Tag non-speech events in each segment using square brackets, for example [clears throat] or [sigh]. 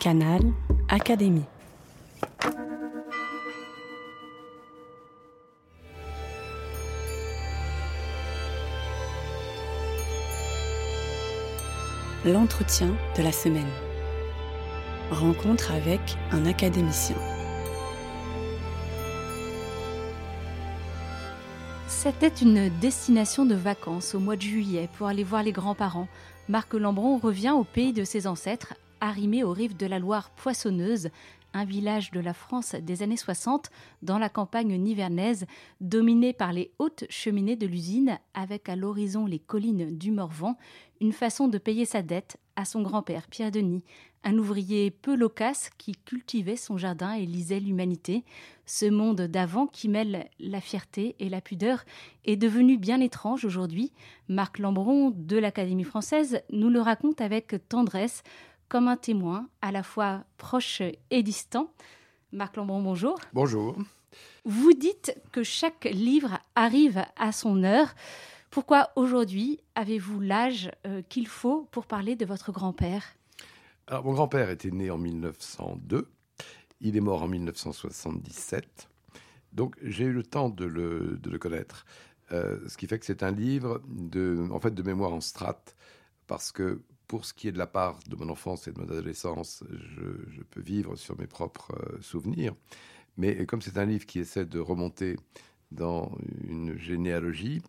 Canal Académie. L'entretien de la semaine. Rencontre avec un académicien. C'était une destination de vacances au mois de juillet pour aller voir les grands-parents. Marc Lambron revient au pays de ses ancêtres, arrimé aux rives de la Loire poissonneuse, un village de la France des années 60 dans la campagne nivernaise, dominé par les hautes cheminées de l'usine, avec à l'horizon les collines du Morvan, une façon de payer sa dette à son grand-père Pierre Denis, un ouvrier peu loquace qui cultivait son jardin et lisait l'humanité. Ce monde d'avant qui mêle la fierté et la pudeur est devenu bien étrange aujourd'hui. Marc Lambron de l'Académie française nous le raconte avec tendresse, comme un témoin à la fois proche et distant. Marc Lambron, bonjour. Bonjour. Vous dites que chaque livre arrive à son heure. Pourquoi aujourd'hui avez-vous l'âge euh, qu'il faut pour parler de votre grand-père? Alors, mon grand-père était né en 1902. Il est mort en 1977. Donc, j'ai eu le temps de le, de le connaître. Euh, ce qui fait que c'est un livre de, en fait, de mémoire en strate. Parce que pour ce qui est de la part de mon enfance et de mon adolescence, je, peux vivre sur mes propres euh, souvenirs. Mais comme c'est un livre qui essaie de remonter dans une généalogie,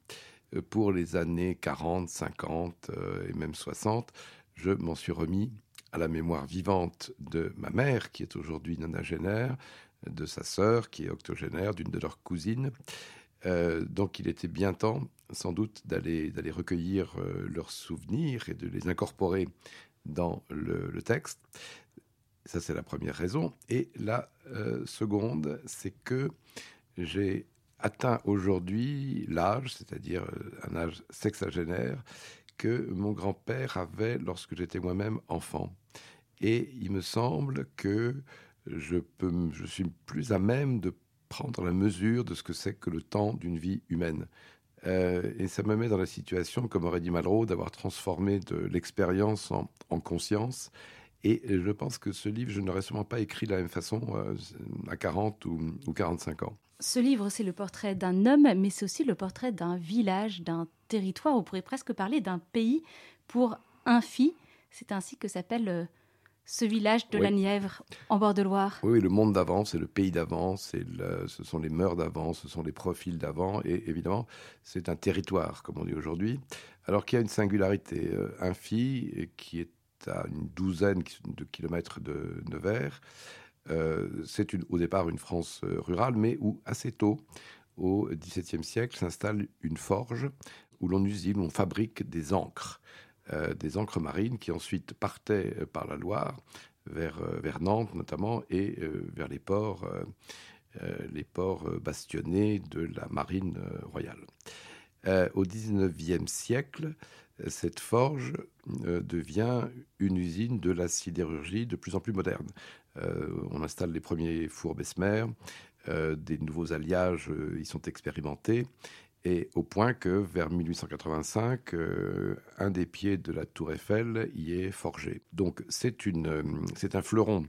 euh, pour les années 40, 50 euh, et même 60, je m'en suis remis à la mémoire vivante de ma mère, qui est aujourd'hui nonagénaire, de sa sœur, qui est octogénaire, d'une de leurs cousines. Euh, donc il était bien temps, sans doute, d'aller recueillir euh, leurs souvenirs et de les incorporer dans le, texte. Ça, c'est la première raison. Et la euh, seconde, c'est que j'ai atteint aujourd'hui l'âge, c'est-à-dire un âge sexagénaire, que mon grand-père avait lorsque j'étais moi-même enfant. Et il me semble que je suis plus à même de prendre la mesure de ce que c'est que le temps d'une vie humaine. Euh, et ça me met dans la situation, comme aurait dit Malraux, d'avoir transformé de l'expérience en, en, conscience. Et je pense que ce livre, je n'aurais sûrement pas écrit de la même façon euh, à 40 ou, ou 45 ans. Ce livre, c'est le portrait d'un homme, mais c'est aussi le portrait d'un village, d'un territoire. On pourrait presque parler d'un pays pour un fille. C'est ainsi que s'appelle euh, ce village de Oui. la Nièvre, en bord de Loire. Oui, le monde d'avant, c'est le pays d'avant, le- ce sont les mœurs d'avant, ce sont les profils d'avant, et évidemment, c'est un territoire, comme on dit aujourd'hui, alors qu'il y a une singularité. Euh, Un fille qui est à une douzaine de kilomètres de Nevers, euh, c'est au départ une France euh, rurale, mais où assez tôt, au XVIIe siècle, s'installe une forge où l'on usine, où on fabrique des encres, euh, des encres marines qui ensuite partaient euh, par la Loire vers, euh, vers Nantes notamment et euh, vers les ports, euh, euh, les ports euh, bastionnés de la marine euh, royale. Euh, au XIXe siècle, euh, cette forge euh, devient une usine de la sidérurgie de plus en plus moderne. Euh, on installe les premiers fours Bessemer, euh, des nouveaux alliages euh, y sont expérimentés, et au point que vers 1885, euh, un des pieds de la tour Eiffel y est forgé. Donc c'est une, euh, c'est un fleuron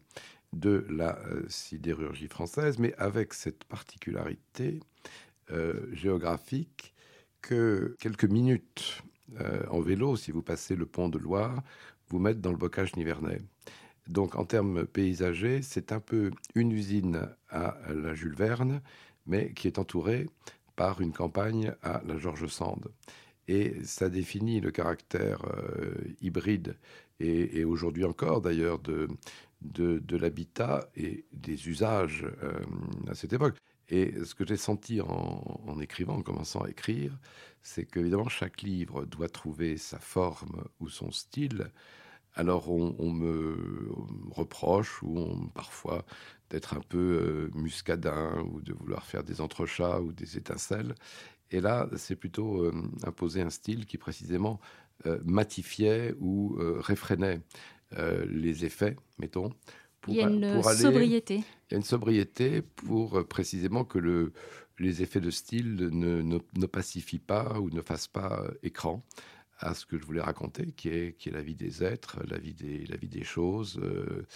de la euh, sidérurgie française, mais avec cette particularité géographique que quelques minutes en vélo, si vous passez le pont de Loire, vous mettent dans le bocage nivernais. Donc en termes paysagers, c'est un peu une usine à la Jules Verne, mais qui est entourée par une campagne à la George Sand. Et ça définit le caractère euh, hybride et, aujourd'hui encore d'ailleurs de, de, de l'habitat et des usages euh, à cette époque. Et ce que j'ai senti en, en, écrivant, en commençant à écrire, c'est qu'évidemment chaque livre doit trouver sa forme ou son style. Alors on, on me reproche ou on, parfois d'être un peu euh, muscadin ou de vouloir faire des entrechats ou des étincelles. Et là, c'est plutôt euh, imposer un style qui précisément euh, matifiait ou réfrénait les effets, mettons. Pour, il y a une pour aller, sobriété. Il y a une sobriété pour précisément que le, les effets de style ne, ne, ne, pacifient pas ou ne fassent pas écran à ce que je voulais raconter, qui est, qui est la vie des êtres, la vie des, la vie des choses, euh,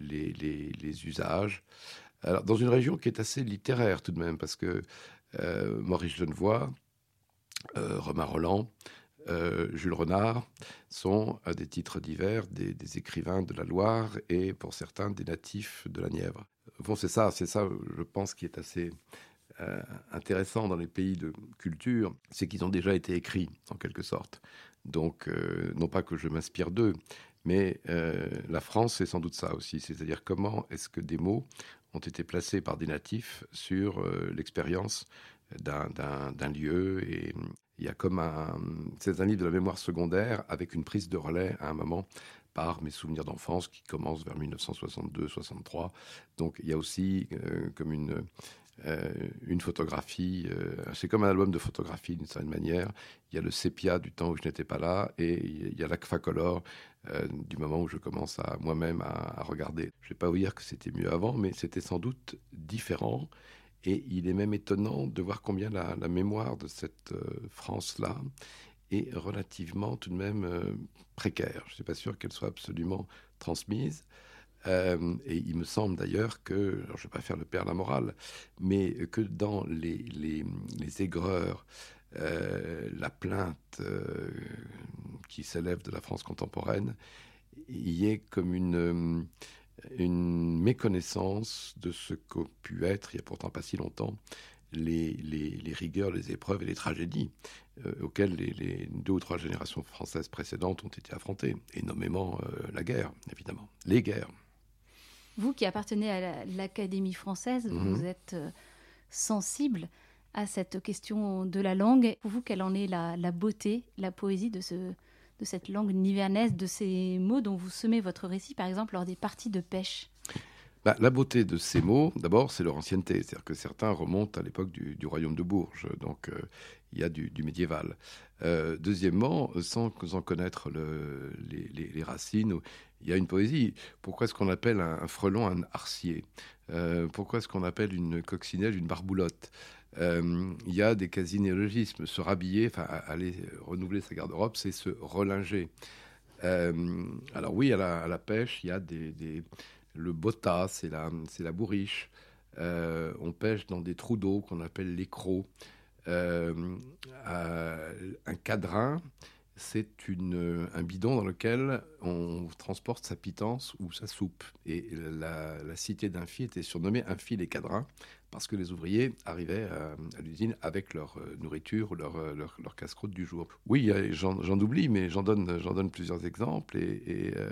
les, les, usages. Alors, dans une région qui est assez littéraire tout de même, parce que Maurice Genevoix, Romain Roland, Jules Renard sont à des titres divers des, des, écrivains de la Loire et pour certains des natifs de la Nièvre. Bon, c'est ça, c'est ça, je pense, qui est assez euh, intéressant dans les pays de culture, c'est qu'ils ont déjà été écrits, en quelque sorte. Donc, euh, non pas que je m'inspire d'eux, mais euh, la France, c'est sans doute ça aussi. C'est-à-dire comment est-ce que des mots ont été placés par des natifs sur l'expérience d'un lieu. Et il y a comme un... C'est un livre de la mémoire secondaire avec une prise de relais à un moment par mes souvenirs d'enfance qui commencent vers 1962-63. Donc il y a aussi comme une, euh, une photographie. Euh, c'est comme un album de photographie d'une certaine manière. Il y a le sépia du temps où je n'étais pas là et il y a l'Aqfacolor euh, du moment où je commence à moi-même à, regarder. Je ne vais pas vous dire que c'était mieux avant, mais c'était sans doute différent. Et il est même étonnant de voir combien la, mémoire de cette France-là est relativement tout de même précaire. Je ne suis pas sûr qu'elle soit absolument transmise. Euh, et il me semble d'ailleurs que, je ne vais pas faire le père la morale, mais que dans les, les, aigreurs, euh, la plainte euh, qui s'élève de la France contemporaine, il y ait comme une, méconnaissance de ce qu'ont pu être, il n'y a pourtant pas si longtemps, les, rigueurs, les épreuves et les tragédies auxquelles les, deux ou trois générations françaises précédentes ont été affrontées, et nommément la guerre, évidemment, les guerres. Vous qui appartenez à l'Académie française, vous mhm. êtes euh, sensible à cette question de la langue. Pour vous, quelle en est la, beauté, la poésie de, ce, de cette langue nivernaise, de ces mots dont vous semez votre récit, par exemple, lors des parties de pêche? Bah, la beauté de ces mots, d'abord, c'est leur ancienneté. C'est-à-dire que certains remontent à l'époque du, royaume de Bourges. Donc, euh, il y a du, médiéval. Euh, deuxièmement, sans en connaître les, racines, il y a une poésie. Pourquoi est-ce qu'on appelle un, frelon un arcier? Euh, Pourquoi est-ce qu'on appelle une coccinelle une barboulotte? Euh, il y a des quasi-néologismes. Se rhabiller, enfin, aller renouveler sa garde-robe, c'est se relinger. Euh, alors oui, à la, pêche, il y a des, le bota, c'est la, c'est la bourriche. on pêche dans des trous d'eau qu'on appelle les un cadrin, c'est un bidon dans lequel on transporte sa pitance ou sa soupe. Et la, cité d'Infi était surnommée Infi les cadrins parce que les ouvriers arrivaient à, l'usine avec leur euh, nourriture ou leur, euh, leur, casse-croûte du jour. Oui, j'en oublie, mais j'en donne, donne plusieurs exemples. Et, euh,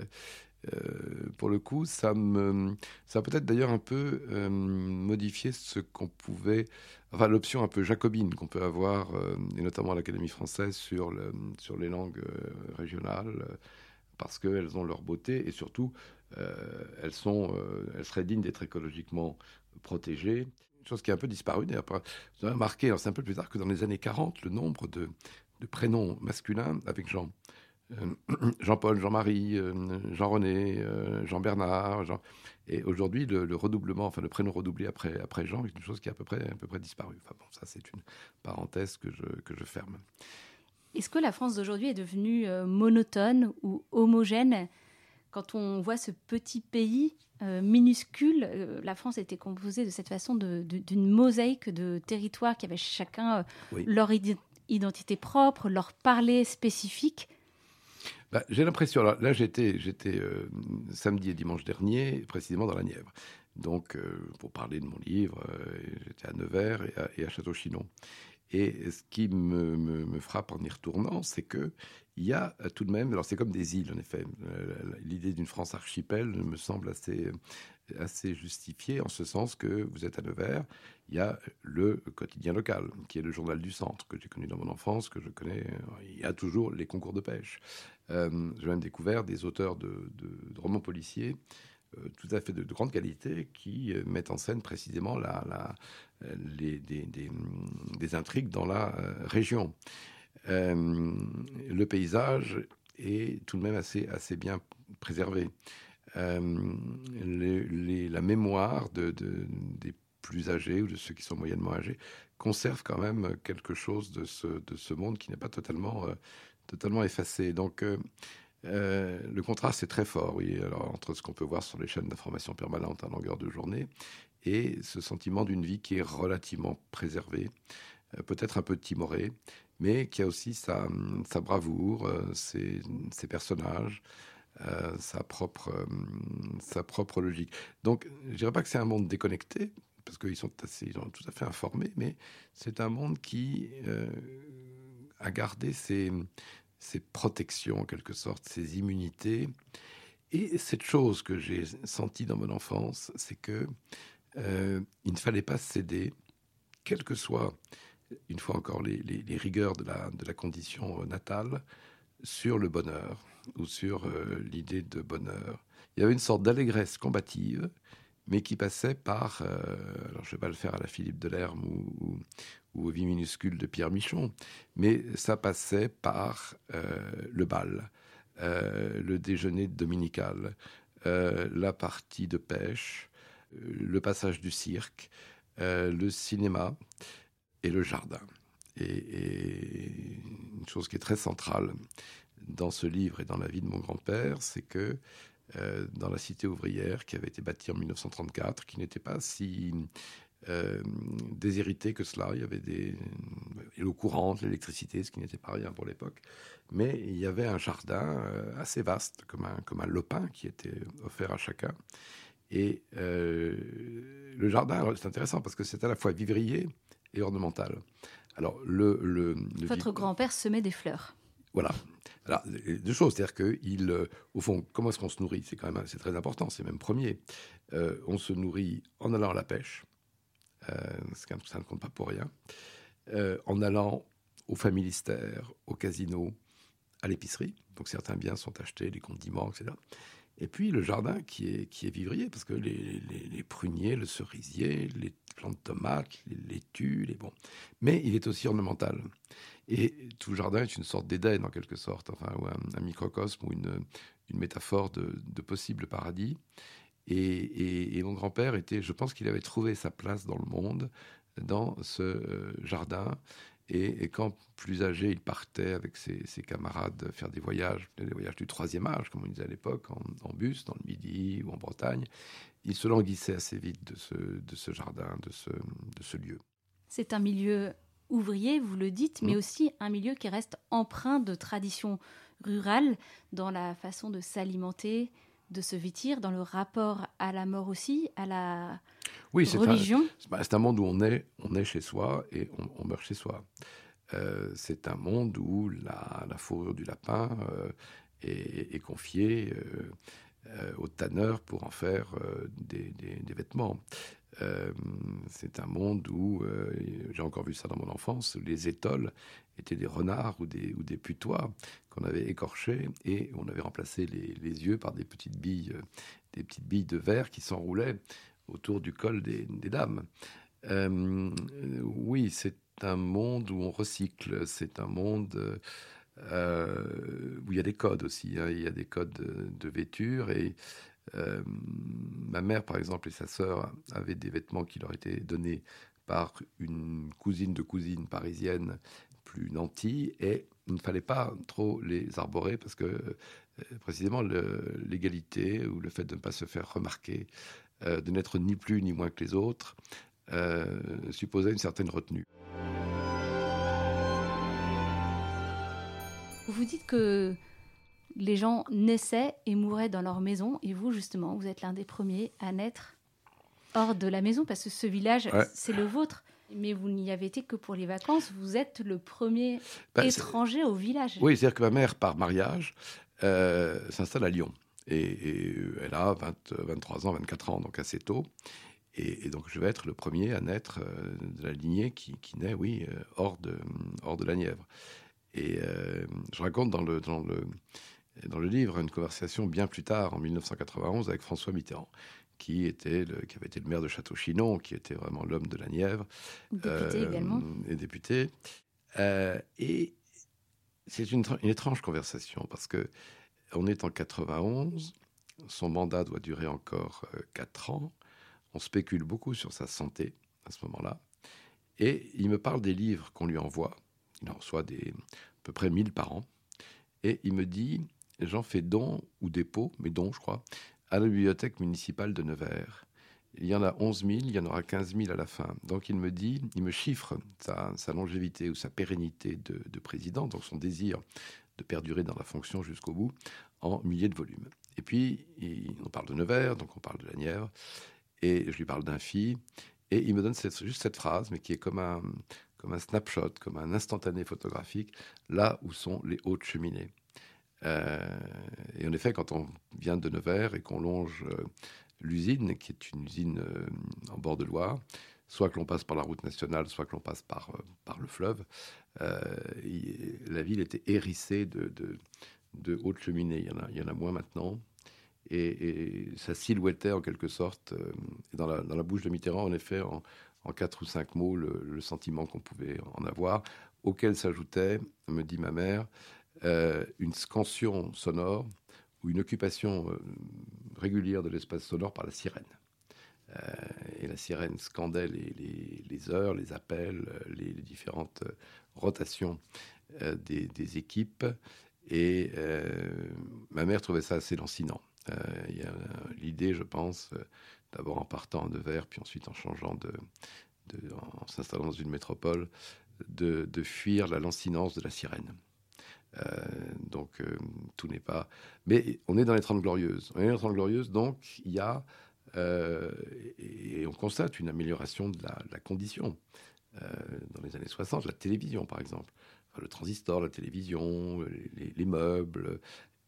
euh, pour le coup, ça, me, ça a peut-être d'ailleurs un peu euh, modifié ce qu'on pouvait, enfin l'option un peu jacobine qu'on peut avoir, euh, et notamment à l'Académie française, sur, sur les langues régionales, parce qu'elles ont leur beauté et surtout, elles, sont, elles seraient dignes d'être écologiquement protégées. Une chose qui a un peu disparu, d'ailleurs, vous avez remarqué, c'est un peu plus tard que dans les années 40, le nombre de, de prénoms masculins avec Jean. Euh, [clears throat] Jean-Paul, Jean-Marie, euh, Jean-René, euh, Jean-Bernard. Jean... Et aujourd'hui, le, redoublement, enfin le prénom redoublé après, après Jean, est une chose qui a à peu près, à peu près disparu. Enfin bon, ça c'est une parenthèse que je, que je ferme. Est-ce que la France d'aujourd'hui est devenue monotone ou homogène? Quand on voit ce petit pays minuscule, la France était composée de cette façon d'une mosaïque de territoires qui avaient chacun leur identité propre, leur parler spécifique. Bah, j'ai l'impression, là, j'étais, euh, samedi et dimanche dernier, précisément dans la Nièvre. Donc, euh, pour parler de mon livre, euh, j'étais à Nevers et à, Château-Chinon. Et ce qui me, me, frappe en y retournant, c'est que il y a tout de même, alors c'est comme des îles en effet. L'idée d'une France archipel me semble assez assez justifiée en ce sens que vous êtes à Nevers, il y a le quotidien local, qui est le journal du centre, que j'ai connu dans mon enfance, que je connais. Il y a toujours les concours de pêche. Euh, j'ai même découvert des auteurs de, romans policiers euh, tout à fait de, grande qualité qui euh, mettent en scène précisément la, les, des, intrigues dans la région. le paysage est tout de même assez, assez bien préservé. La mémoire de, des plus âgés ou de ceux qui sont moyennement âgés conserve quand même quelque chose de ce, de ce monde qui n'est pas totalement, euh, effacé. Donc, euh, le contraste est très fort, entre ce qu'on peut voir sur les chaînes d'information permanente à longueur de journée et ce sentiment d'une vie qui est relativement préservée, peut-être un peu timorée, mais qui a aussi sa, bravoure, ses personnages, euh, sa, propre, euh, sa propre logique. Donc, je dirais pas que c'est un monde déconnecté, parce qu'ils sont, sont tout à fait informés, mais c'est un monde qui euh, a gardé ses, ses, protections, en quelque sorte, ses immunités. Et cette chose que j'ai sentie dans mon enfance, c'est que il ne fallait pas céder, quelles que soient, une fois encore, les, les, les rigueurs de la, de la condition natale, sur le bonheur ou sur euh, l'idée de bonheur. Il y avait une sorte d'allégresse combative, mais qui passait par, euh, alors je ne vais pas le faire à la Philippe Delerme ou, ou, aux Vie minuscules de Pierre Michon, mais ça passait par euh, le bal, le déjeuner dominical, la partie de pêche, le passage du cirque, le cinéma et le jardin. Et, une chose qui est très centrale dans ce livre et dans la vie de mon grand-père, c'est que euh, dans la cité ouvrière qui avait été bâtie en 1934, qui n'était pas si euh, déshéritée que cela, il y avait des l'eau courante, l'électricité, ce qui n'était pas rien pour l'époque, mais il y avait un jardin euh, assez vaste, comme un, comme un lopin qui était offert à chacun. Et le jardin, c'est intéressant parce que c'est à la fois vivrier et ornemental. Alors, le, le, Votre grand-père semait des fleurs. Voilà. Alors, deux choses, c'est-à-dire que, il, euh, au fond, comment est-ce qu'on se nourrit? C'est quand même, c'est très important, c'est même premier. Euh, on se nourrit en allant à la pêche, euh, ça ne compte pas pour rien, en allant au familistère, au casino, à l'épicerie. Donc certains biens sont achetés, les condiments, etc. Et puis le jardin qui est, qui est vivrier, parce que les, les, pruniers, le cerisier, les plantes de tomates, les laitues, les bons. Mais il est aussi ornemental. Et tout jardin est une sorte d'Éden, en quelque sorte, enfin, ou un, microcosme ou une, une métaphore de, possible paradis. Et, et, mon grand-père était, je pense qu'il avait trouvé sa place dans le monde, dans ce euh, jardin. Et, quand plus âgé, il partait avec ses, ses, camarades faire des voyages, des voyages du troisième âge, comme on disait à l'époque, en, en, bus, dans le Midi ou en Bretagne. Il se languissait assez vite de ce, de ce jardin, de ce, de ce lieu. C'est un milieu ouvrier, vous le dites, mais mmh. aussi un milieu qui reste empreint de traditions rurales dans la façon de s'alimenter, de se vêtir, dans le rapport à la mort aussi, à la oui, religion? C'est un, monde où on est, on est chez soi et on, meurt chez soi. Euh, c'est un monde où la, fourrure du lapin euh, est, confiée euh, au tanneur pour en faire des, des, vêtements. Euh, c'est un monde où, euh, j'ai encore vu ça dans mon enfance, les étoles étaient des renards ou des, ou des putois qu'on avait écorchés et on avait remplacé les, yeux par des petites billes, euh, des petites billes de verre qui s'enroulaient autour du col des dames. oui, c'est un monde où on recycle, c'est un monde où il y a des codes aussi, hein. il y a des codes de, de vêture et euh, ma mère, par exemple, et sa sœur avaient des vêtements qui leur étaient donnés par une cousine de cousine parisienne plus nantie, et il ne fallait pas trop les arborer parce que euh, précisément l'égalité ou le fait de ne pas se faire remarquer, euh, de n'être ni plus ni moins que les autres, supposait une certaine retenue. Vous dites que les gens naissaient et mouraient dans leur maison. Et vous, justement, vous êtes l'un des premiers à naître hors de la maison, parce que ce village, c'est le vôtre. Mais vous n'y avez été que pour les vacances. Vous êtes le premier bah, étranger au village. Oui, c'est-à-dire que ma mère, par mariage, euh, s'installe à Lyon. Et, elle a 23 ans, 24 ans, donc assez tôt. Et, donc je vais être le premier à naître euh, de la lignée qui, naît, oui, euh, hors, de, hors de la Nièvre. Et je raconte dans le, dans le, dans le livre une conversation bien plus tard, en 1991, avec François Mitterrand, qui, était le, qui avait été le maire de Château-Chinon, qui était vraiment l'homme de la Nièvre. Député euh, également. Et député. Euh, et c'est une, une, étrange conversation, parce que on est en 91, son mandat doit durer encore euh, 4 ans, on spécule beaucoup sur sa santé à ce moment-là, et il me parle des livres qu'on lui envoie, il en reçoit des, à peu près 1000 par an, et il me dit j'en fais don ou dépôt, mais don, je crois, à la bibliothèque municipale de Nevers. Il y en a 11 000, il y en aura 15 000 à la fin. Donc il me dit, il me chiffre sa, longévité ou sa pérennité de, président, donc son désir de perdurer dans la fonction jusqu'au bout, en milliers de volumes. Et puis, on parle de Nevers, donc on parle de la Nièvre, et je lui parle d'un fille, et il me donne juste cette phrase, mais qui est comme un, comme un snapshot, comme un instantané photographique, là où sont les hautes cheminées. Euh, et en effet, quand on vient de Nevers et qu'on longe euh, l'usine, qui est une usine euh, en bord de Loire, soit que l'on passe par la route nationale, soit que l'on passe par, le fleuve, la ville était hérissée de, hautes cheminées. Il y, en a, moins maintenant. Et, ça silhouettait en quelque sorte, dans, la, dans la bouche de Mitterrand, en effet, en, en quatre ou cinq mots, le, sentiment qu'on pouvait en avoir, auquel s'ajoutait, me dit ma mère, euh, une scansion sonore ou une occupation euh, régulière de l'espace sonore par la sirène. Euh, et la sirène scandait les, heures, les appels, les, différentes rotations des, équipes. Et ma mère trouvait ça assez lancinant. Il l'idée, je pense, d'abord en partant de Nevers, puis ensuite en changeant de, en s'installant dans une métropole, de, de, fuir la lancinance de la sirène. Euh, donc euh, tout n'est pas. Mais on est dans les Trente Glorieuses. On est dans les Trente Glorieuses, donc il y a. Euh, et, on constate une amélioration de la, condition. dans les années 60, la télévision, par exemple. le transistor, la télévision, les, meubles,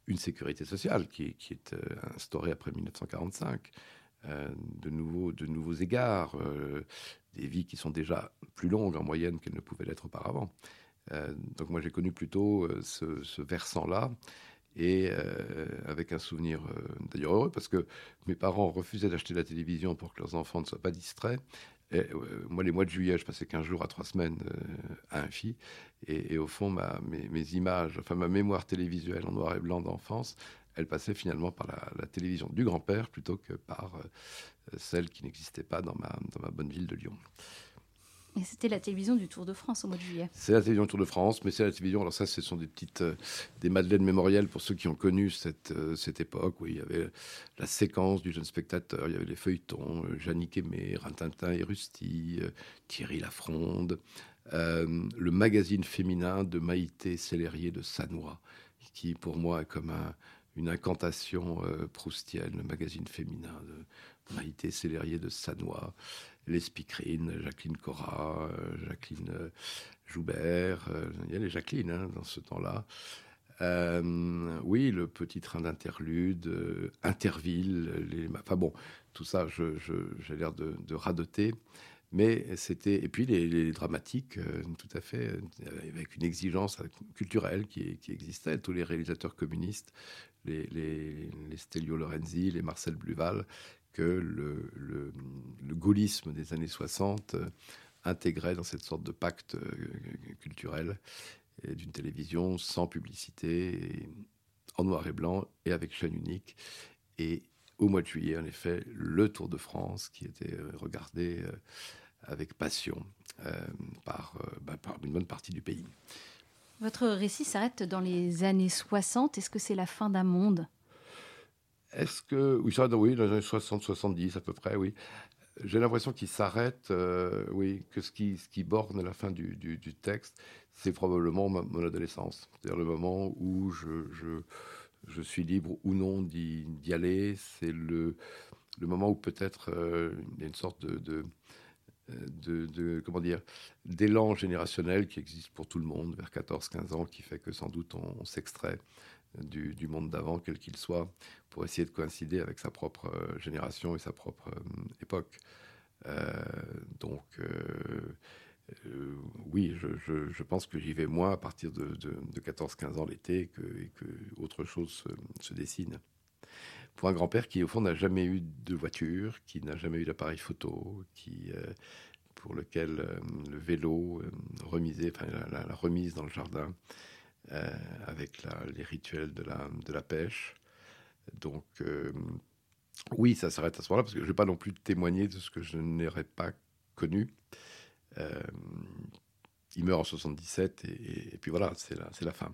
une sécurité sociale qui, qui est instaurée après 1945. De, nouveaux, de nouveaux égards, des vies qui sont déjà plus longues en moyenne qu'elles ne pouvaient l'être auparavant. Euh, donc moi j'ai connu plutôt euh, ce, versant-là et euh, avec un souvenir d'ailleurs heureux parce que mes parents refusaient d'acheter la télévision pour que leurs enfants ne soient pas distraits. Et, moi, les mois de juillet, je passais 15 jours à 3 semaines à un fille. Et, au fond, ma, mes, images, enfin ma mémoire télévisuelle en noir et blanc d'enfance, elle passait finalement par la, télévision du grand-père plutôt que par celle qui n'existait pas dans ma, dans ma bonne ville de Lyon. Et c'était la télévision du Tour de France au mois de juillet. C'est la télévision du Tour de France, mais c'est la télévision. Alors ça, ce sont des petites, euh, des madeleines mémorielles pour ceux qui ont connu cette euh, cette époque où il y avait la séquence du jeune spectateur, il y avait les feuilletons, euh, Jannick Aimé, Rintintin et Rusty, Thierry Lafronde, le magazine féminin de Maïté Célérier de Sanois, qui pour moi est comme une incantation proustienne, le magazine féminin de Maïté Célérier de Sanois les Spicrines, Jacqueline Cora, euh, Jacqueline euh, Joubert, euh, il y a les Jacqueline hein, dans ce temps-là. oui, le petit train d'interlude, Interville, les, enfin bon, tout ça, j'ai l'air de, radoter. Mais c'était. Et puis les, dramatiques, tout à fait, avec une exigence culturelle qui, existait. Tous les réalisateurs communistes, les, Stelio Lorenzi, les Marcel Bluval, que le, gaullisme des années 60 euh, intégrait dans cette sorte de pacte euh, culturel d'une télévision sans publicité, en noir et blanc et avec chaîne unique. Et au mois de juillet, en effet, le Tour de France qui était euh, regardé avec passion bah, par une bonne partie du pays. Votre récit s'arrête dans les années 60. Est-ce que c'est la fin d'un monde? Est-ce que. Oui, ça, oui, dans les années 60-70 à peu près, oui. J'ai l'impression qu'il s'arrête, euh, oui, que ce qui, ce qui borne la fin du, du, texte, c'est probablement mon adolescence. C'est-à-dire le moment où je, je, je, suis libre ou non d'y aller. C'est le, le moment où peut-être euh, il y a une sorte de, de de, de, comment dire d'élan générationnel qui existe pour tout le monde vers 14-15 ans qui fait que sans doute on s'extrait du, monde d'avant, quel qu'il soit, pour essayer de coïncider avec sa propre euh, génération et sa propre euh, époque. Euh, donc, oui, je, pense que j'y vais moins à partir de, 14-15 ans l'été que, et que autre chose se, dessine. Pour un grand-père qui, au fond, n'a jamais eu de voiture, qui n'a jamais eu d'appareil photo, qui, pour lequel le vélo remisé, enfin, la, remise dans le jardin, euh, avec les rituels de la, pêche. Donc, euh, oui, ça s'arrête à ce moment-là, parce que je ne vais pas non plus témoigner de ce que je n'aurais pas connu. Euh, il meurt en 77, et, puis voilà, c'est la fin.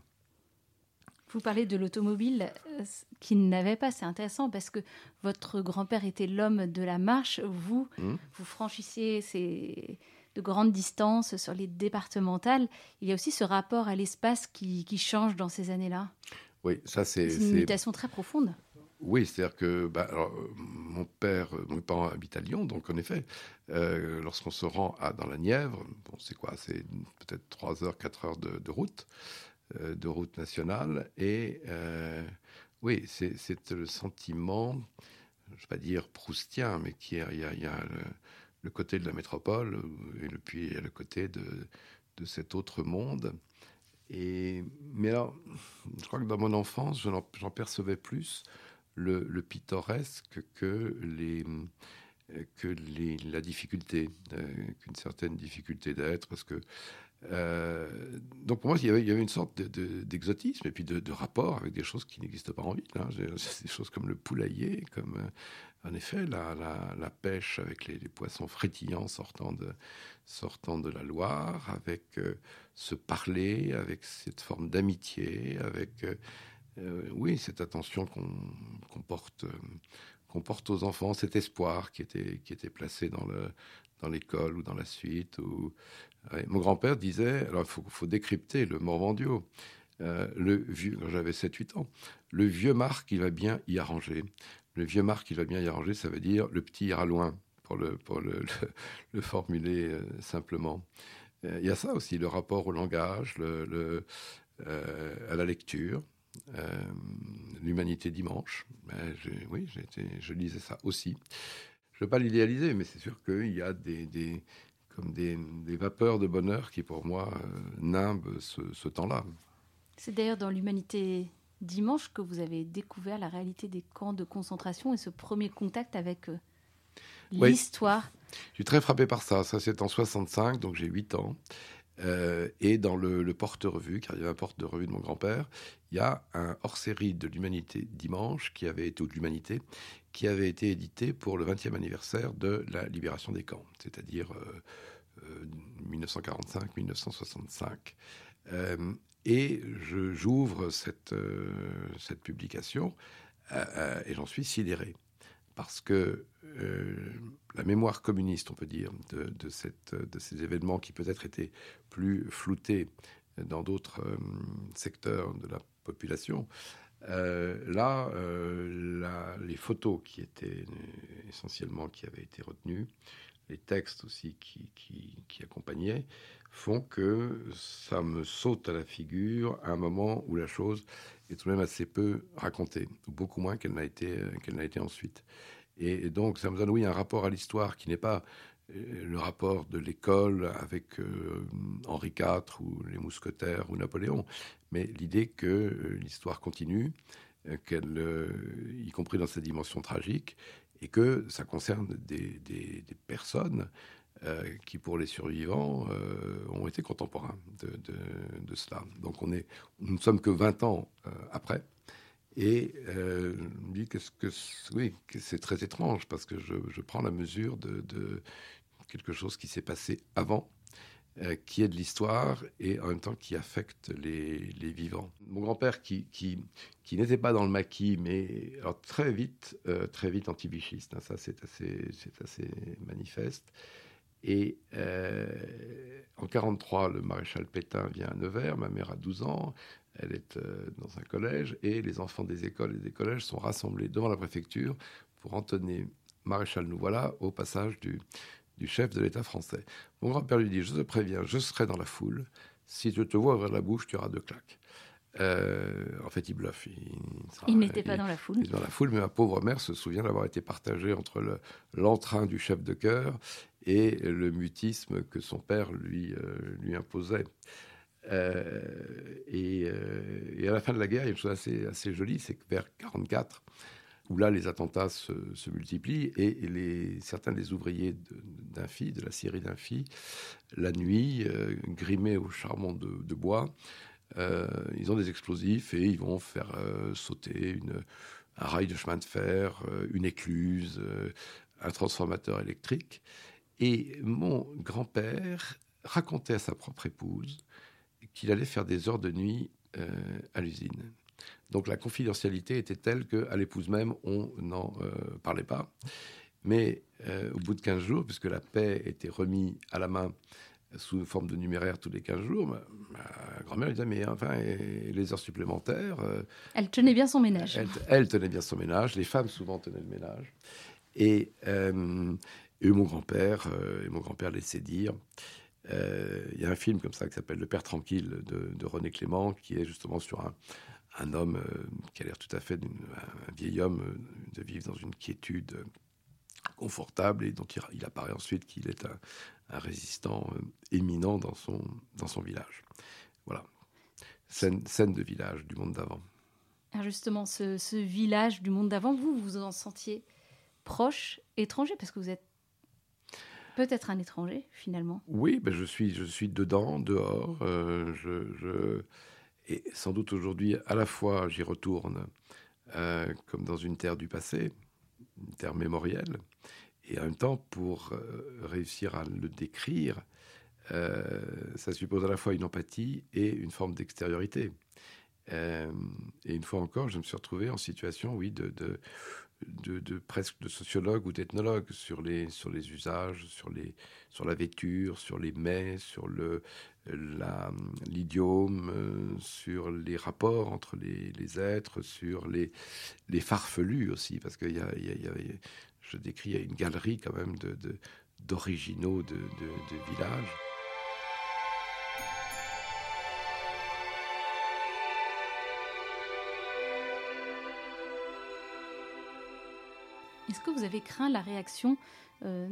Vous parlez de l'automobile euh, qu'il n'avait pas, c'est intéressant parce que votre grand-père était l'homme de la marche, vous, mmh. vous franchissiez ces, de grandes distances sur les départementales. Il y a aussi ce rapport à l'espace qui, change dans ces années-là. Oui, ça c'est... une mutation très profonde. Oui, c'est-à-dire que bah, mon père, mon parent habite à Lyon, donc en effet, euh, lorsqu'on se rend à, dans la Nièvre, bon, c'est quoi C'est peut-être 3 heures, 4 heures de, route, euh, de route nationale. Et euh, oui, c'est le sentiment, je ne vais pas dire proustien, mais qui il y a, le, côté de la métropole, et puis y a le côté de, de cet autre monde. Et, mais alors, je crois que dans mon enfance, j'en percevais plus le, pittoresque que, les, que les, la difficulté, euh, qu'une certaine difficulté d'être, parce que euh, donc pour moi, il y avait, une sorte d'exotisme de, et puis de, rapport avec des choses qui n'existent pas en ville. Hein. [laughs] Des choses comme le poulailler, comme euh, en effet la, pêche avec les, poissons frétillants sortant de, la Loire, avec ce parler, avec cette forme d'amitié, avec euh, oui, cette attention qu'on porte, euh, aux enfants, cet espoir qui était, placé dans dans l'école ou dans la suite. Ou... Mon grand-père disait, alors il faut, décrypter le Morvandio, euh, j'avais 7-8 ans, le vieux Marc, il va bien y arranger. Le vieux Marc, il va bien y arranger, ça veut dire le petit ira loin, pour le, [laughs] formuler simplement. Il y a ça aussi, le rapport au langage, le, à la lecture. Euh, l'humanité dimanche. Ben, oui, je lisais ça aussi. Je ne veux pas l'idéaliser, mais c'est sûr qu'il y a des, comme des, vapeurs de bonheur qui, pour moi, euh, nimbent ce, temps-là. C'est d'ailleurs dans l'humanité dimanche que vous avez découvert la réalité des camps de concentration et ce premier contact avec euh, l'histoire. Je suis très frappé par ça. Ça, c'est en 65, donc j'ai 8 ans. Euh, et dans le, porte-revue, car il y avait un porte-revue de mon grand-père, il y a un hors-série de l'Humanité dimanche, qui avait été, ou de l'Humanité, qui avait été édité pour le 20e anniversaire de la libération des camps, c'est-à-dire 1945-1965. Euh, euh, et j'ouvre cette, cette publication et j'en suis sidéré parce que euh, la mémoire communiste, on peut dire, de, cette, de ces événements qui peut-être étaient plus floutés dans d'autres euh, secteurs de la population, euh, là, les photos qui étaient essentiellement qui avaient été retenues, les textes aussi qui, qui, accompagnaient, font que ça me saute à la figure à un moment où la chose est tout de même assez peu racontée, beaucoup moins qu'elle n'a été, qu'elle été ensuite. Et donc, ça me donne, oui, un rapport à l'histoire qui n'est pas euh, le rapport de l'école avec euh, Henri IV ou les mousquetaires ou Napoléon, mais l'idée que euh, l'histoire continue, qu'elle, y compris dans sa dimension tragique, et que ça concerne des, des, personnes qui, pour les survivants, ont été contemporains de, de, de, cela. Donc on est, nous ne sommes que 20 ans après. Et euh, je me dis que, oui, c'est très étrange parce que je, je prends la mesure de, de, quelque chose qui s'est passé avant, euh, qui est de l'histoire et en même temps qui affecte les, les vivants. Mon grand-père, qui, qui, qui n'était pas dans le maquis, mais alors très vite, euh, très vite antibichiste, hein, ça c'est assez, c'est assez manifeste. Et euh, en 43, le maréchal Pétain vient à Nevers, ma mère a 12 ans, elle est euh, dans un collège et les enfants des écoles et des collèges sont rassemblés devant la préfecture pour entonner Maréchal nous voilà au passage du, du chef de l'État français. Mon grand-père lui dit Je te préviens, je serai dans la foule. Si je te vois ouvrir la bouche, tu auras deux claques. Euh, en fait, il bluffe. Il, n'était pas dans la foule. Il dans la foule, mais ma pauvre mère se souvient d'avoir été partagée entre l'entrain du chef de chœur et le mutisme que son père lui, euh, lui imposait. Euh, euh, et, à la fin de la guerre, il y a une chose assez, jolie, c'est que vers 44, où là les attentats se, multiplient et, certains des ouvriers d'Infi, de, de, la Syrie d'Infi, la nuit, euh, grimés au charbon de, bois, ils ont des explosifs et ils vont faire sauter un rail de chemin de fer, une écluse, un transformateur électrique. Et mon grand-père racontait à sa propre épouse qu'il allait faire des heures de nuit euh, à l'usine. Donc la confidentialité était telle qu'à l'épouse même, on n'en parlait pas. Mais au bout de 15 jours, puisque la paix était remise à la main sous forme de numéraire tous les 15 jours, ma, grand-mère disait, mais enfin, les heures supplémentaires... Euh, elle tenait bien son ménage. Elle, tenait bien son ménage, les femmes souvent tenaient le ménage. Et, euh, mon grand-père, euh, et mon grand-père laissait dire, il y a un film comme ça qui s'appelle Le Père Tranquille de, René Clément, qui est justement sur un, homme qui a l'air tout à fait, un, vieil homme, de vivre dans une quiétude confortable et donc il, apparaît ensuite qu'il est un, résistant euh, éminent dans son, village. Voilà. Scène, de village du monde d'avant. Alors justement, ce, village du monde d'avant, vous vous en sentiez proche, étranger, parce que vous êtes peut-être un étranger finalement. Oui, ben je, suis, je suis dedans, dehors. Euh, je, et sans doute aujourd'hui, à la fois, j'y retourne euh, comme dans une terre du passé, une terre mémorielle, et en même temps, pour euh, réussir à le décrire, ça suppose à la fois une empathie et une forme d'extériorité. Et une fois encore, je me suis retrouvé en situation, oui, de, de, presque de sociologue ou d'ethnologue sur les, sur les usages, sur, la vêture, sur les mets, sur l'idiome, sur les rapports entre les, êtres, sur les, farfelus aussi, parce qu'il y, y, y, avait je décris une galerie quand même d'originaux de, de, de, villages. Est-ce que vous avez craint la réaction euh,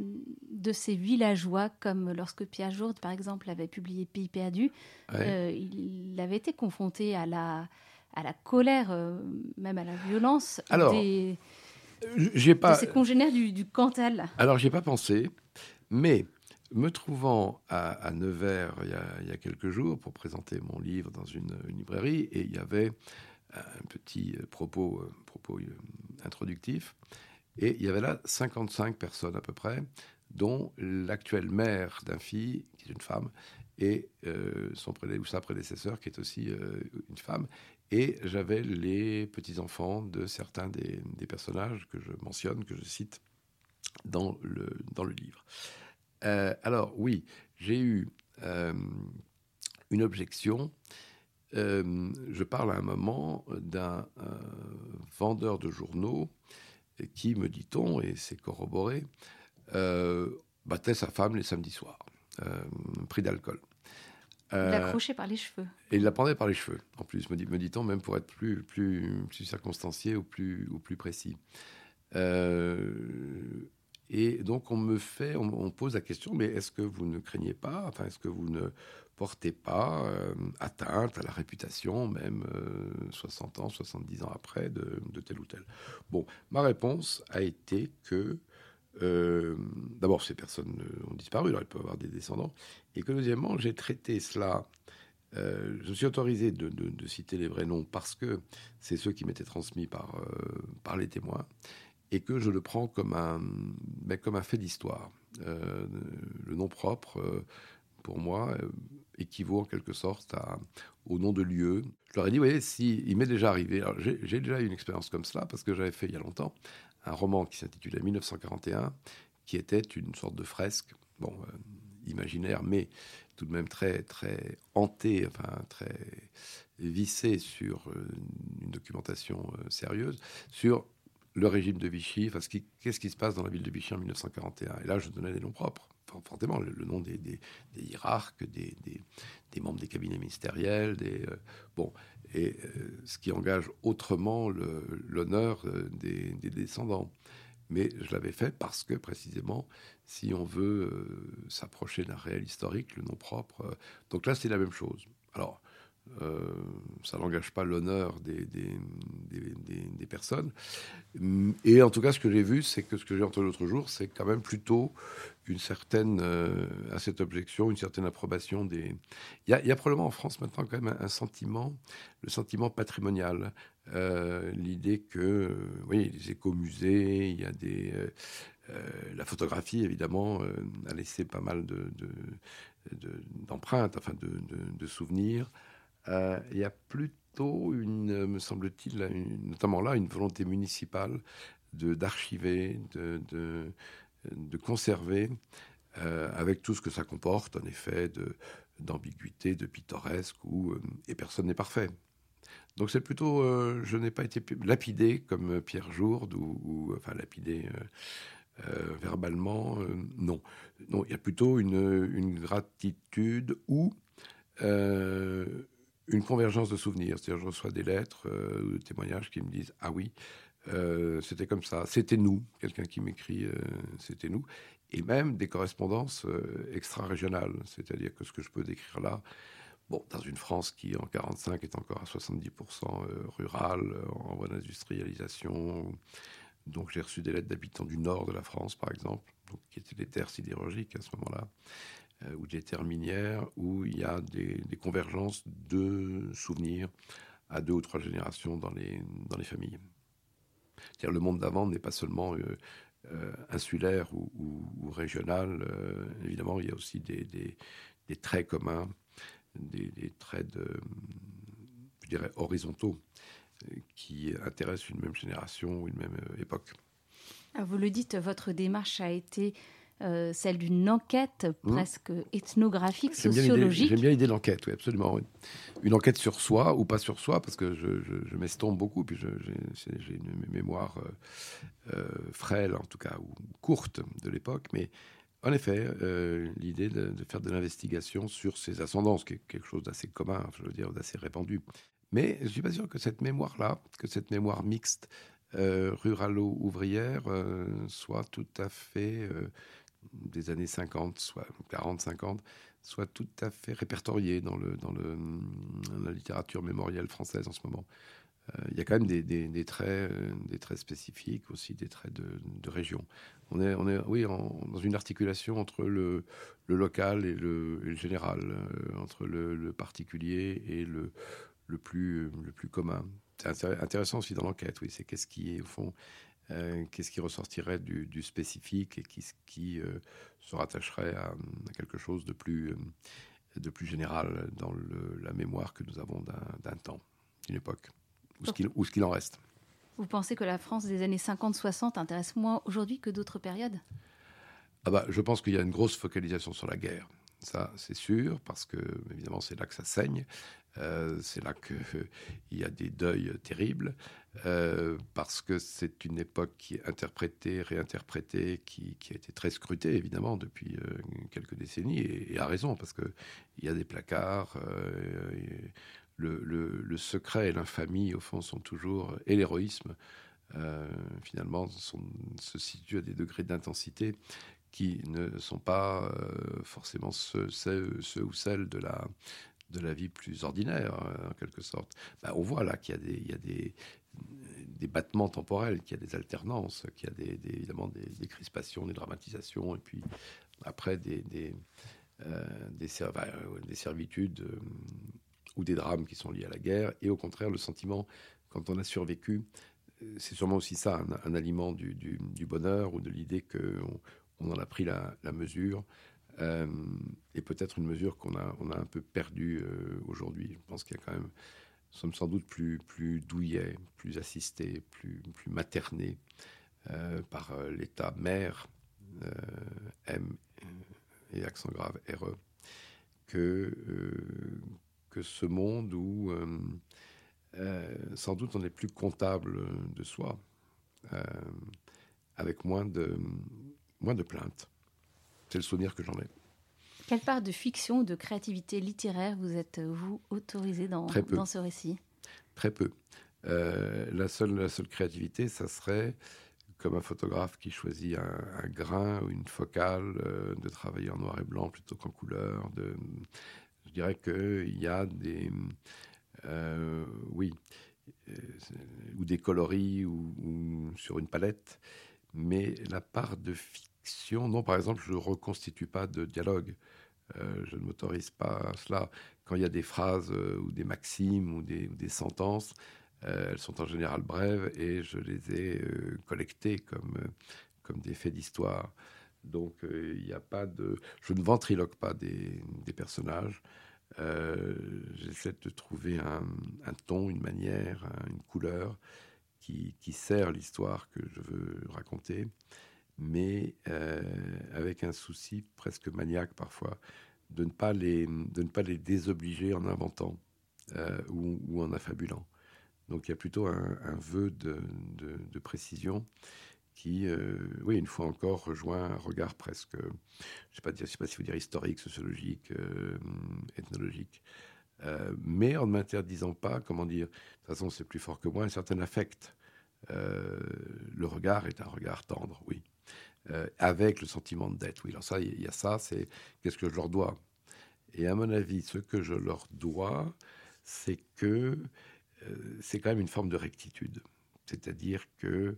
de ces villageois, comme lorsque Pierre Jourde, par exemple, avait publié Pays perdu, euh, il avait été confronté à la, à la colère, euh, même à la violence Alors, des, j'ai pas. De congénères du, du Cantal. Alors, j'ai pas pensé, mais me trouvant à, Nevers il y, a, quelques jours pour présenter mon livre dans une, librairie, et il y avait un petit propos, propos introductif, et il y avait là 55 personnes à peu près, dont l'actuelle mère d'un fille, qui est une femme, et euh, son sa prédécesseur, qui est aussi une femme. Et j'avais les petits-enfants de certains des, personnages que je mentionne, que je cite dans le, dans le livre. Euh, alors oui, j'ai eu euh, une objection. Euh, je parle à un moment d'un vendeur de journaux qui, me dit-on, et c'est corroboré, battait sa femme les samedis soirs, pris d'alcool. Il l'accrochait par les cheveux. Et il la prendrait par les cheveux, en plus, me, dit, me dit-on, même pour être plus, plus, plus circonstancié ou plus, ou plus précis. Euh, et donc, on me fait, on, pose la question, mais est-ce que vous ne craignez pas, enfin, est-ce que vous ne portez pas euh, atteinte à la réputation, même 60 euh, ans, 70 ans après, de, de, tel ou tel Bon, ma réponse a été que euh, d'abord, ces personnes ont disparu, alors elles peuvent avoir des descendants. Et que deuxièmement, j'ai traité cela. Je suis autorisé de, citer les vrais noms parce que c'est ceux qui m'étaient transmis par, par les témoins et que je le prends comme un, comme un fait d'histoire. le nom propre, pour moi, équivaut en quelque sorte au nom de lieu. Je leur ai dit, vous voyez, si, il m'est déjà arrivé, j'ai déjà eu une expérience comme cela parce que j'avais fait il y a longtemps un roman qui s'intitulait 1941, qui était une sorte de fresque, bon, euh, imaginaire, mais tout de même très, très hanté, enfin très vissé sur euh, une documentation euh, sérieuse, sur le régime de Vichy, enfin, qu'est-ce qui se passe dans la ville de Vichy en 1941. Et là, je donnais des noms propres, forcément, le, nom des, des, des hiérarques, des, membres des cabinets ministériels, des, bon, et euh, ce qui engage autrement l'honneur euh, des, descendants. Mais je l'avais fait parce que précisément, si on veut euh, s'approcher d'un réel historique, le nom propre. donc là, c'est la même chose. Alors, ça n'engage pas l'honneur des, personnes. Et en tout cas, ce que j'ai vu, c'est que ce que j'ai entendu l'autre jour, c'est quand même plutôt une certaine, euh, à cette objection, une certaine approbation des. Il y, a, probablement en France maintenant quand même un, sentiment, le sentiment patrimonial, euh, l'idée que, oui, les écomusées, il y a des. Euh, la photographie, évidemment, a laissé pas mal de, d'empreintes, enfin de souvenirs. Il y a plutôt, une, me semble-t-il, notamment là, une volonté municipale d'archiver, de, de, de, conserver, euh, avec tout ce que ça comporte, en effet, d'ambiguïté, de, pittoresque, où, euh, et personne n'est parfait. Donc c'est plutôt, euh, je n'ai pas été lapidé comme Pierre Jourde, ou, enfin lapidé verbalement, non. Non, il y a plutôt une, une gratitude ou une convergence de souvenirs. C'est-à-dire, je reçois des lettres ou des témoignages qui me disent Ah oui, euh, c'était comme ça. C'était nous, quelqu'un qui m'écrit, euh, c'était nous. Et même des correspondances euh, extra-régionales. C'est-à-dire que ce que je peux décrire là, bon, dans une France qui, en 45, est encore à 70% rurale, en voie d'industrialisation. Donc, j'ai reçu des lettres d'habitants du nord de la France, par exemple, donc, qui étaient des terres sidérurgiques à ce moment-là, ou des terres minières, où il y a des, des convergences de souvenirs à deux ou trois générations dans les, dans les familles le monde d'avant n'est pas seulement euh, euh, insulaire ou, régional. Euh, évidemment, il y a aussi des, traits communs, des, traits de, je dirais, horizontaux qui intéressent une même génération ou une même époque. Ah, vous le dites, votre démarche a été euh, celle d'une enquête mmh. presque ethnographique, sociologique. J'aime bien l'idée de l'enquête, oui, absolument. Une enquête sur soi ou pas sur soi, parce que je, je, m'estompe beaucoup, puis j'ai une mémoire euh, euh, frêle, en tout cas, ou courte de l'époque, mais en effet, l'idée de, faire de l'investigation sur ses ascendances, qui est quelque chose d'assez commun, je veux dire, d'assez répandu. Mais je ne suis pas sûr que cette mémoire-là, que cette mémoire mixte, ruralo-ouvrière, soit tout à fait des années 50, soit 40, 50, soit tout à fait répertorié dans, le, dans le, la littérature mémorielle française en ce moment. Euh, il y a quand même des, des, traits, euh, des traits spécifiques, aussi des traits de, de région. On est, on est oui, dans une articulation entre le, le local et le, général, euh, entre le, le, particulier et le, le, plus, le plus commun. C'est intéressant aussi dans l'enquête, oui, c'est qu'est-ce qui est au fond euh, qu'est-ce qui ressortirait du, spécifique et qui, qui euh, se rattacherait à, quelque chose de plus, euh, de plus général dans la mémoire que nous avons d'un temps, d'une époque, ou ce qu'il en reste? Vous pensez que la France des années 50-60 intéresse moins aujourd'hui que d'autres périodes? Ah bah, Je pense qu'il y a une grosse focalisation sur la guerre. Ça, c'est sûr, parce que, évidemment, c'est là que ça saigne. Euh, c'est là qu'il [laughs] il y a des deuils terribles, euh, parce que c'est une époque qui est interprétée, réinterprétée, qui, a été très scrutée, évidemment, depuis euh, quelques décennies, et, à raison, parce qu'il y a des placards, le, secret et l'infamie, au fond, sont toujours, et l'héroïsme, finalement, se situent à des degrés d'intensité qui ne sont pas forcément ceux, ou celles de la, de la vie plus ordinaire, euh, en quelque sorte. Bah, on voit là qu'il y a, des, il y a des, des, battements temporels, qu'il y a des alternances, qu'il y a des, évidemment des, crispations, des dramatisations, et puis après des, des, euh, des, des servitudes euh, ou des drames qui sont liés à la guerre, et au contraire, le sentiment, quand on a survécu, c'est sûrement aussi ça, un, aliment du, du, bonheur ou de l'idée qu'on on en a pris la, mesure, euh, et peut-être une mesure qu'on a, on a un peu perdue euh, aujourd'hui. Je pense qu'il y a quand même, nous sommes sans doute plus, plus douillets, plus assistés, plus, plus maternés euh, par l'État mère, M et accent grave RE, que, que ce monde où sans doute on est plus comptable de soi, avec moins de, moins de plaintes. C'est le souvenir que j'en ai. Quelle part de fiction ou de créativité littéraire vous êtes-vous autorisé dans, dans ce récit? Très peu. Euh, la, seule, la seule créativité, ça serait comme un photographe qui choisit un, grain ou une focale, euh, de travailler en noir et blanc plutôt qu'en couleur. De, je dirais qu'il y a des... Euh, oui, ou des coloris ou, ou, sur une palette, mais la part de fiction non, par exemple, je ne reconstitue pas de dialogue. Euh, je ne m'autorise pas à cela. Quand il y a des phrases euh, ou des maximes ou des, sentences, euh, elles sont en général brèves et je les ai collectées comme, comme des faits d'histoire. Donc il n'y a pas de. Je ne ventriloque pas des, des personnages. J'essaie de trouver un, ton, une manière, une couleur qui, qui sert l'histoire que je veux raconter, mais avec un souci presque maniaque parfois de ne pas les, de ne pas les désobliger en inventant ou, ou en affabulant. Donc il y a plutôt un, vœu de, précision qui, euh, oui, une fois encore, rejoint un regard presque, je ne sais, pas, sais pas si vous dire historique, sociologique, euh, ethnologique, euh, mais en ne m'interdisant pas, comment dire, de toute façon c'est plus fort que moi, un certain affect. le regard est un regard tendre, oui. Avec le sentiment de dette, oui. Alors ça, il y a ça, c'est qu'est-ce que je leur dois? Et à mon avis, ce que je leur dois, c'est que euh, c'est quand même une forme de rectitude. C'est-à-dire que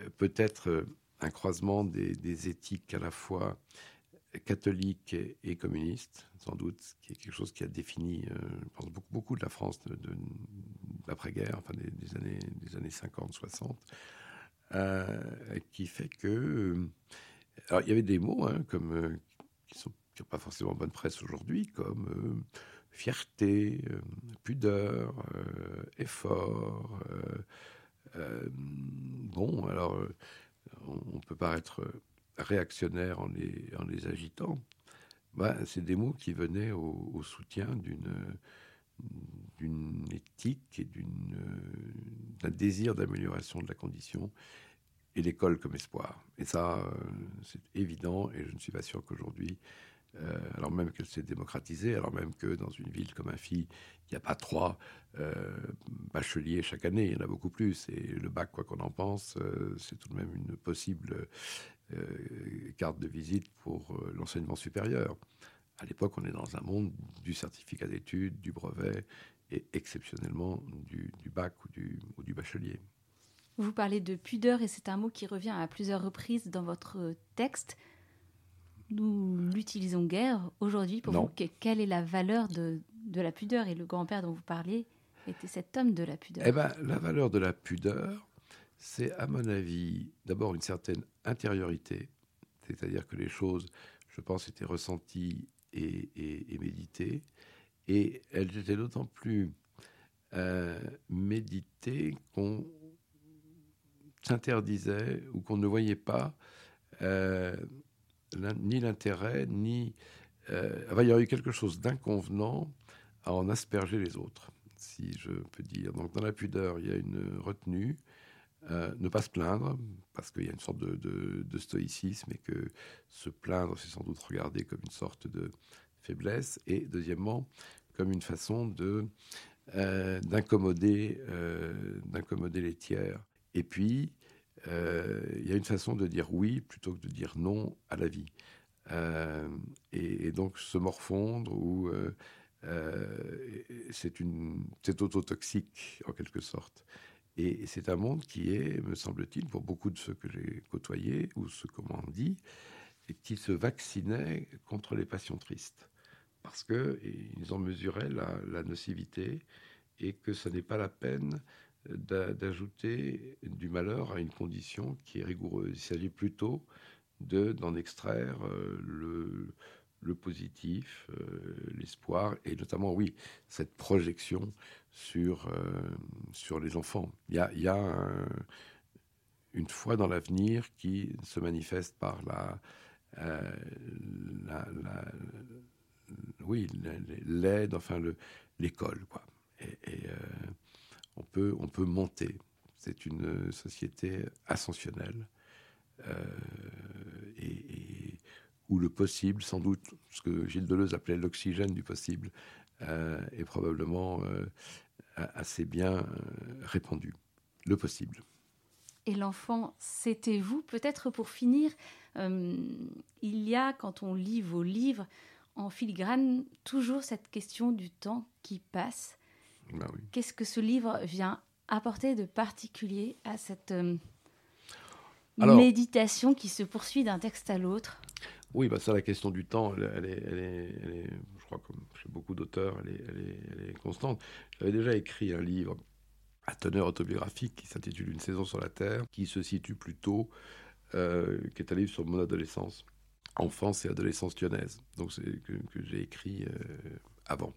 euh, peut-être euh, un croisement des, éthiques à la fois catholiques et, communistes, sans doute, qui est quelque chose qui a défini, je pense, beaucoup, de la France de, l'après-guerre, enfin des, années, des années 50, 60, qui fait que... alors, il y avait des mots hein, comme, qui n'ont qui pas forcément bonne presse aujourd'hui, comme fierté, euh, pudeur, euh, effort. Euh, bon, alors, on, peut paraître réactionnaire en les, en les agitant. Bah, c'est des mots qui venaient au, soutien d'une d'une éthique et d'un désir d'amélioration de la condition et l'école comme espoir. Et ça, c'est évident et je ne suis pas sûr qu'aujourd'hui euh, alors même qu'elle s'est démocratisée, alors même que dans une ville comme Infi, il n'y a pas trois euh, bacheliers chaque année, il y en a beaucoup plus. Et le bac, quoi qu'on en pense, euh, c'est tout de même une possible carte de visite pour l'enseignement supérieur. À l'époque, on est dans un monde du certificat d'études, du brevet et exceptionnellement du, bac ou du, ou du bachelier. Vous parlez de pudeur et c'est un mot qui revient à plusieurs reprises dans votre texte nous l'utilisons guère aujourd'hui. Pour vous, quelle est la valeur de, la pudeur? Et le grand-père dont vous parliez était cet homme de la pudeur. Eh ben, la valeur de la pudeur, c'est à mon avis d'abord une certaine intériorité, c'est-à-dire que les choses, je pense, étaient ressenties et, méditées, et elles étaient d'autant plus euh, méditées qu'on s'interdisait ou qu'on ne voyait pas euh, ni l'intérêt, ni... Euh, il y aurait eu quelque chose d'inconvenant à en asperger les autres, si je peux dire. Donc dans la pudeur, il y a une retenue, euh, ne pas se plaindre, parce qu'il y a une sorte de, stoïcisme et que se plaindre, c'est sans doute regardé comme une sorte de faiblesse. Et deuxièmement, comme une façon de euh, d'accommoder d'accommoder les tiers. Et puis, euh, il y a une façon de dire oui plutôt que de dire non à la vie. Euh, et, donc se morfondre ou euh, c'est une c'est autotoxique en quelque sorte. Et, c'est un monde qui est, me semble-t-il, pour beaucoup de ceux que j'ai côtoyés ou ceux qu'on m'en dit, qui se vaccinaient contre les passions tristes parce qu'ils en mesuraient la, la, nocivité et que ce n'est pas la peine d'ajouter du malheur à une condition qui est rigoureuse. Il s'agit plutôt d'en extraire euh, le, le, positif, euh, l'espoir, et notamment, oui, cette projection sur, euh, sur les enfants. Il y a, y a une foi dans l'avenir qui se manifeste par la, la, oui, l'aide, enfin l'école, quoi. Et, on peut, on peut monter. C'est une société ascensionnelle euh, et, où le possible, sans doute, ce que Gilles Deleuze appelait l'oxygène du possible, euh, est probablement euh, assez bien répandu. Le possible. Et l'enfant, c'était vous. Peut-être pour finir, il y a, quand on lit vos livres, en filigrane, toujours cette question du temps qui passe. Bah Qu'est-ce que ce livre vient apporter de particulier à cette euh, méditation qui se poursuit d'un texte à l'autre? Oui, bah ça, la question du temps, elle, est, je crois, comme chez beaucoup d'auteurs, elle, est, constante. J'avais déjà écrit un livre à teneur autobiographique qui s'intitule Une saison sur la Terre, qui se situe plutôt, euh, qui est un livre sur mon adolescence, enfance et adolescence lyonnaise. Donc, que, que j'ai écrit. Euh, avant.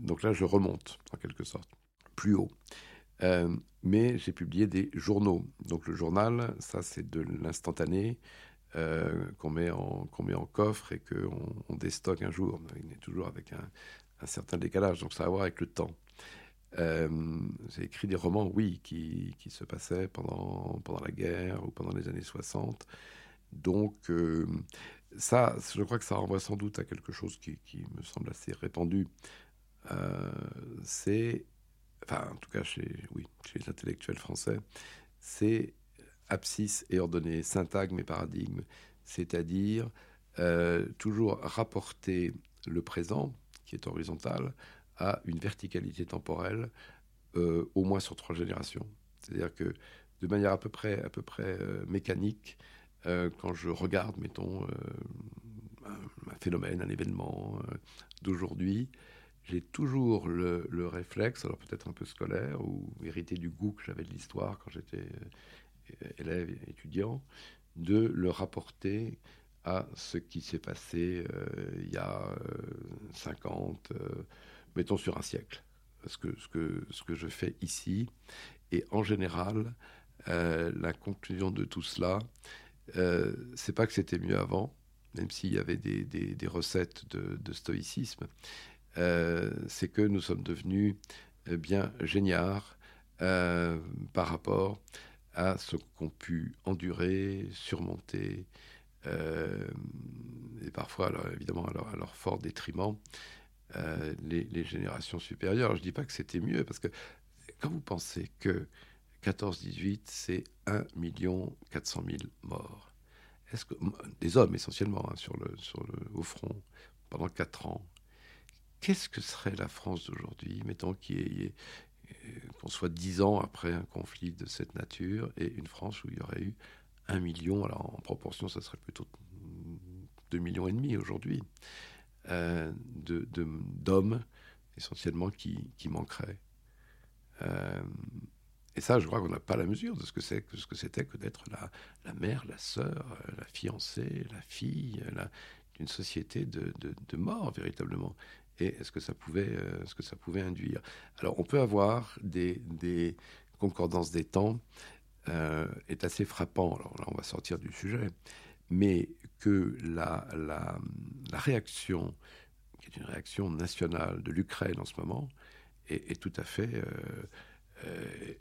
donc là, je remonte, en quelque sorte, plus haut. mais j'ai publié des journaux. Donc le journal, ça c'est de l'instantané qu'on met, qu'on met en coffre et qu'on on déstocke un jour. Il est toujours avec un, certain décalage, donc ça a à voir avec le temps. Euh, j'ai écrit des romans, oui, qui, se passaient pendant, la guerre ou pendant les années 60. Donc, euh, ça, je crois que ça renvoie sans doute à quelque chose qui, me semble assez répandu. Euh, c'est, enfin, en tout cas, chez les intellectuels français, c'est abscisse et ordonnée, syntagme et paradigme. C'est-à-dire toujours rapporter le présent, qui est horizontale, a une verticalité temporelle euh, au moins sur trois générations. C'est-à-dire que de manière à peu près, à peu près euh, mécanique, euh, quand je regarde, mettons, un, phénomène, un événement d'aujourd'hui, j'ai toujours le, le, réflexe, alors peut-être un peu scolaire ou hérité du goût que j'avais de l'histoire quand j'étais élève, étudiant, de le rapporter à ce qui s'est passé euh, il y a 50, euh, euh, mettons sur un siècle. Ce que, ce, que, ce que je fais ici. Et en général, la conclusion de tout cela, c'est pas que c'était mieux avant, même s'il y avait des, des, recettes de, stoïcisme, c'est que nous sommes devenus bien géniards par rapport ce qu'ont pu endurer, surmonter, euh, et parfois, évidemment, à leur, fort détriment, euh, les, générations supérieures. Je ne dis pas que c'était mieux, parce que quand vous pensez que 14-18, c'est 1 400 000 morts, est-ce que, des hommes essentiellement hein, sur le, sur le, au front, pendant 4 ans, qu'est-ce que serait la France d'aujourd'hui, mettons qu'on soit 10 ans après un conflit de cette nature, et une France où il y aurait eu un million, alors en proportion, ça serait plutôt 2 millions et demi aujourd'hui, euh, d'hommes essentiellement qui, manqueraient. Euh, et ça, je crois qu'on n'a pas la mesure de ce que c'était que d'être la, la, mère, la sœur, la fiancée, la fille, d'une société de, de, de, mort véritablement. Et est-ce que ça pouvait, euh, ce que ça pouvait induire Alors, on peut avoir des, concordances des temps euh, est assez frappant. Alors là, on va sortir du sujet, mais que la, réaction, qui est une réaction nationale de l'Ukraine en ce moment, est, tout à fait euh,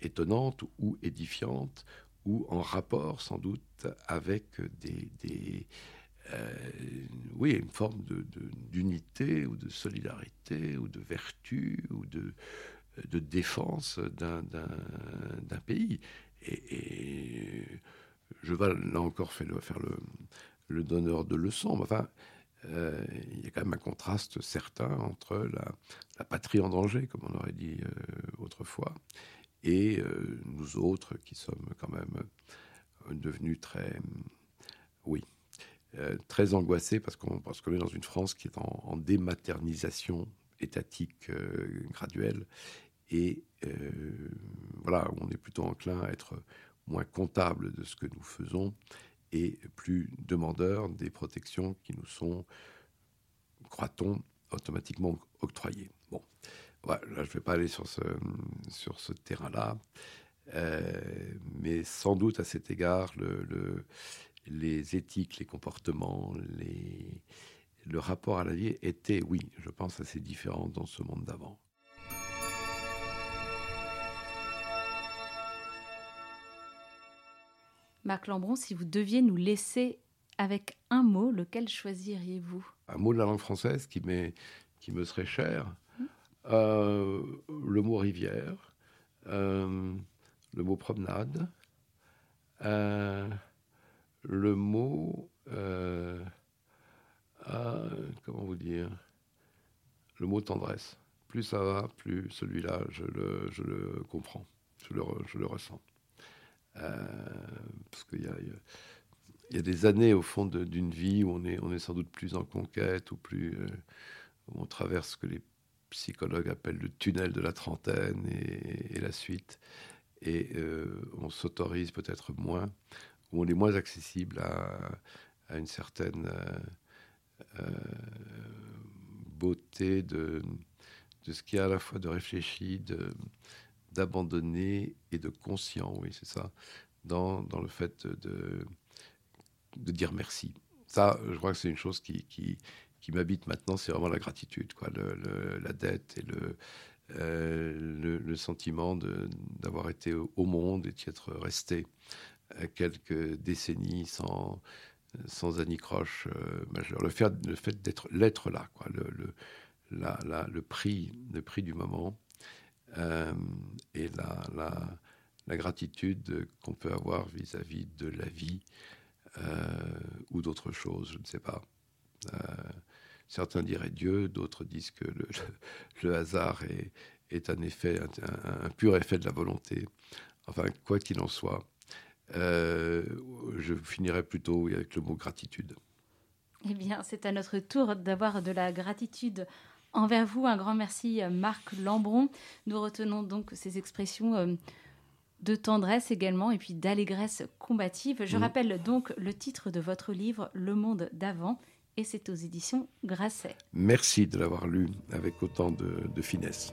étonnante ou édifiante, ou en rapport sans doute avec des oui, une forme d'unité ou de solidarité ou de vertu ou de, défense d'un pays. Et, je vais là encore faire le, faire le, donneur de leçons. Enfin, euh, il y a quand même un contraste certain entre la, patrie en danger, comme on aurait dit euh, autrefois, et euh, nous autres qui sommes quand même devenus très, oui, très angoissés parce qu'on est dans une France qui est en, en dématernisation étatique graduelle et euh, voilà, on est plutôt enclin à être moins comptable de ce que nous faisons et plus demandeur des protections qui nous sont, croit-on, automatiquement octroyées. Bon, voilà, là, je ne vais pas aller sur ce, sur ce terrain-là, euh, mais sans doute à cet égard, le, les éthiques, les comportements, les, le rapport à la vie était, oui, je pense, assez différent dans ce monde d'avant. Marc Lambron, si vous deviez nous laisser avec un mot, lequel choisiriez-vous? Un mot de la langue française qui, qui me serait cher. Hum. Euh, le mot rivière, euh, le mot promenade, euh, le mot... comment vous dire Le mot tendresse. Plus ça va, plus celui-là, je le, je le comprends, je le, je le ressens. Euh, parce qu'il y a, y a des années au fond d'une vie où on est, on est sans doute plus en conquête ou plus euh, où on traverse ce que les psychologues appellent le tunnel de la trentaine et, la suite, et euh, on s'autorise peut-être moins, ou on est moins accessible à, une certaine beauté de, de ce qui est à la fois de réfléchi, d'abandonné et de conscient, oui, c'est ça, dans, dans, le fait de, de dire merci. Ça, je crois que c'est une chose qui, qui, qui m'habite maintenant, c'est vraiment la gratitude, quoi, la dette et le, euh, le, sentiment d'avoir été au, monde et d'y être resté quelques décennies sans, sans anicroche euh, majeure. Le fait, d'être l'être là, quoi, le, le, la, la, le, prix, le prix du moment euh, et la, la, la gratitude qu'on peut avoir vis-à-vis -vis de la vie euh, ou d'autres choses, je ne sais pas. Euh, certains diraient Dieu, d'autres disent que le, le hasard est, est, un effet, un, pur effet de la volonté. Enfin, quoi qu'il en soit, euh, je finirai plutôt avec le mot gratitude. Eh bien, c'est à notre tour d'avoir de la gratitude envers vous. Un grand merci, Marc Lambron. Nous retenons donc ces expressions euh, de tendresse également et puis d'allégresse combative. Je mmh. rappelle donc le titre de votre livre, Le monde d'avant, et c'est aux éditions Grasset. Merci de l'avoir lu avec autant de, de finesse.